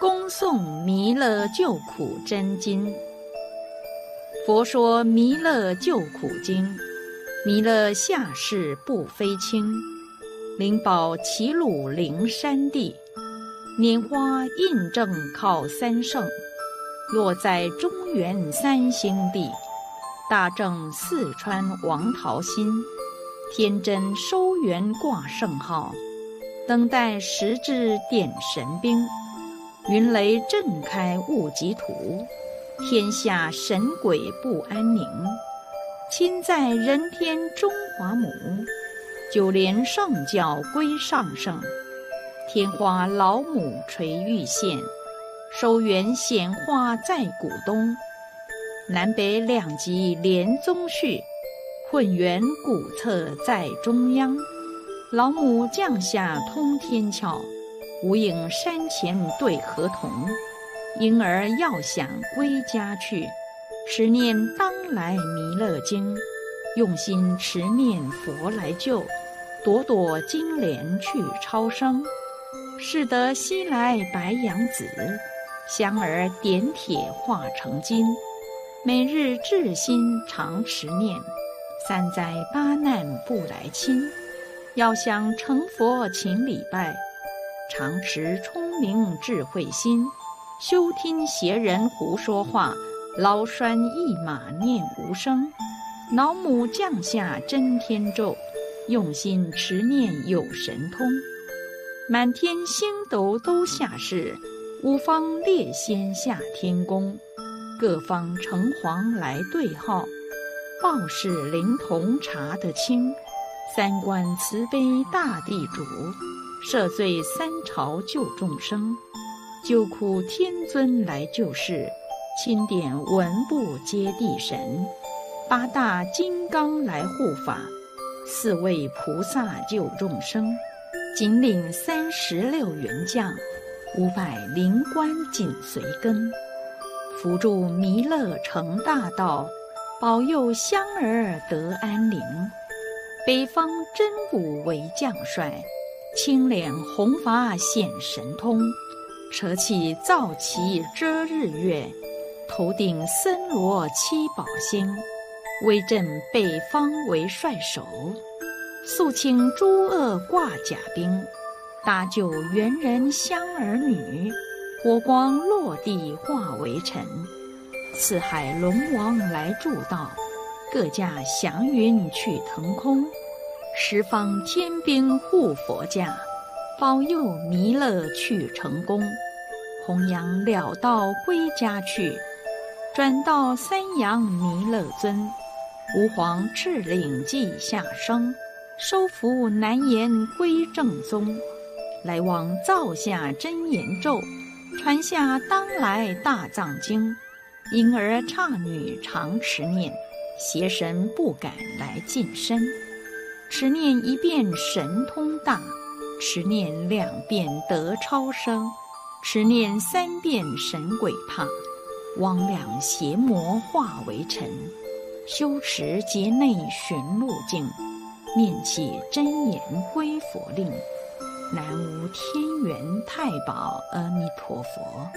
恭诵弥勒救苦真经。佛说弥勒救苦经，弥勒下世不非轻，灵宝齐鲁灵山地，拈花印证靠三圣，落在中原三星地，大正四川王桃心，天真收元挂圣号，等待时至点神兵。云雷震开雾极土，天下神鬼不安宁。亲在人天中华母，九连上教归上圣。天花老母垂玉线，收元显化在古东。南北两极连宗序，混元古册在中央。老母降下通天窍。无影山前对河童，婴儿要想归家去，持念当来弥勒经，用心持念佛来救，朵朵金莲去超生，是得西来白羊子，香儿点铁化成金，每日至心常持念，三灾八难不来侵，要想成佛请礼拜。常持聪明智慧心，休听邪人胡说话。劳拴一马念无声，老母降下真天咒，用心持念有神通。满天星斗都下世，五方列仙下天宫，各方城隍来对号，报是灵童查得清，三观慈悲大地主。赦罪三朝救众生，救苦天尊来救世，钦点文部接地神，八大金刚来护法，四位菩萨救众生，紧领三十六员将，五百灵官紧随跟，扶助弥勒成大道，保佑香儿得安宁。北方真武为将帅。青脸红发显神通，扯起皂旗遮日月，头顶森罗七宝星，威震北方为帅首，肃清诸恶挂甲兵，搭救猿人香儿女，火光落地化为尘，四海龙王来助道，各驾祥云去腾空。十方天兵护佛驾，保佑弥勒去成功，弘扬了道归家去，转到三阳弥勒尊，吾皇敕令记下生，收服难言归正宗，来往造下真言咒，传下当来大藏经，婴儿差女常持念，邪神不敢来近身。持念一遍神通大，持念两遍得超生，持念三遍神鬼怕，汪两邪魔化为尘。修持劫内寻路径，念起真言归佛令。南无天元太保阿弥陀佛。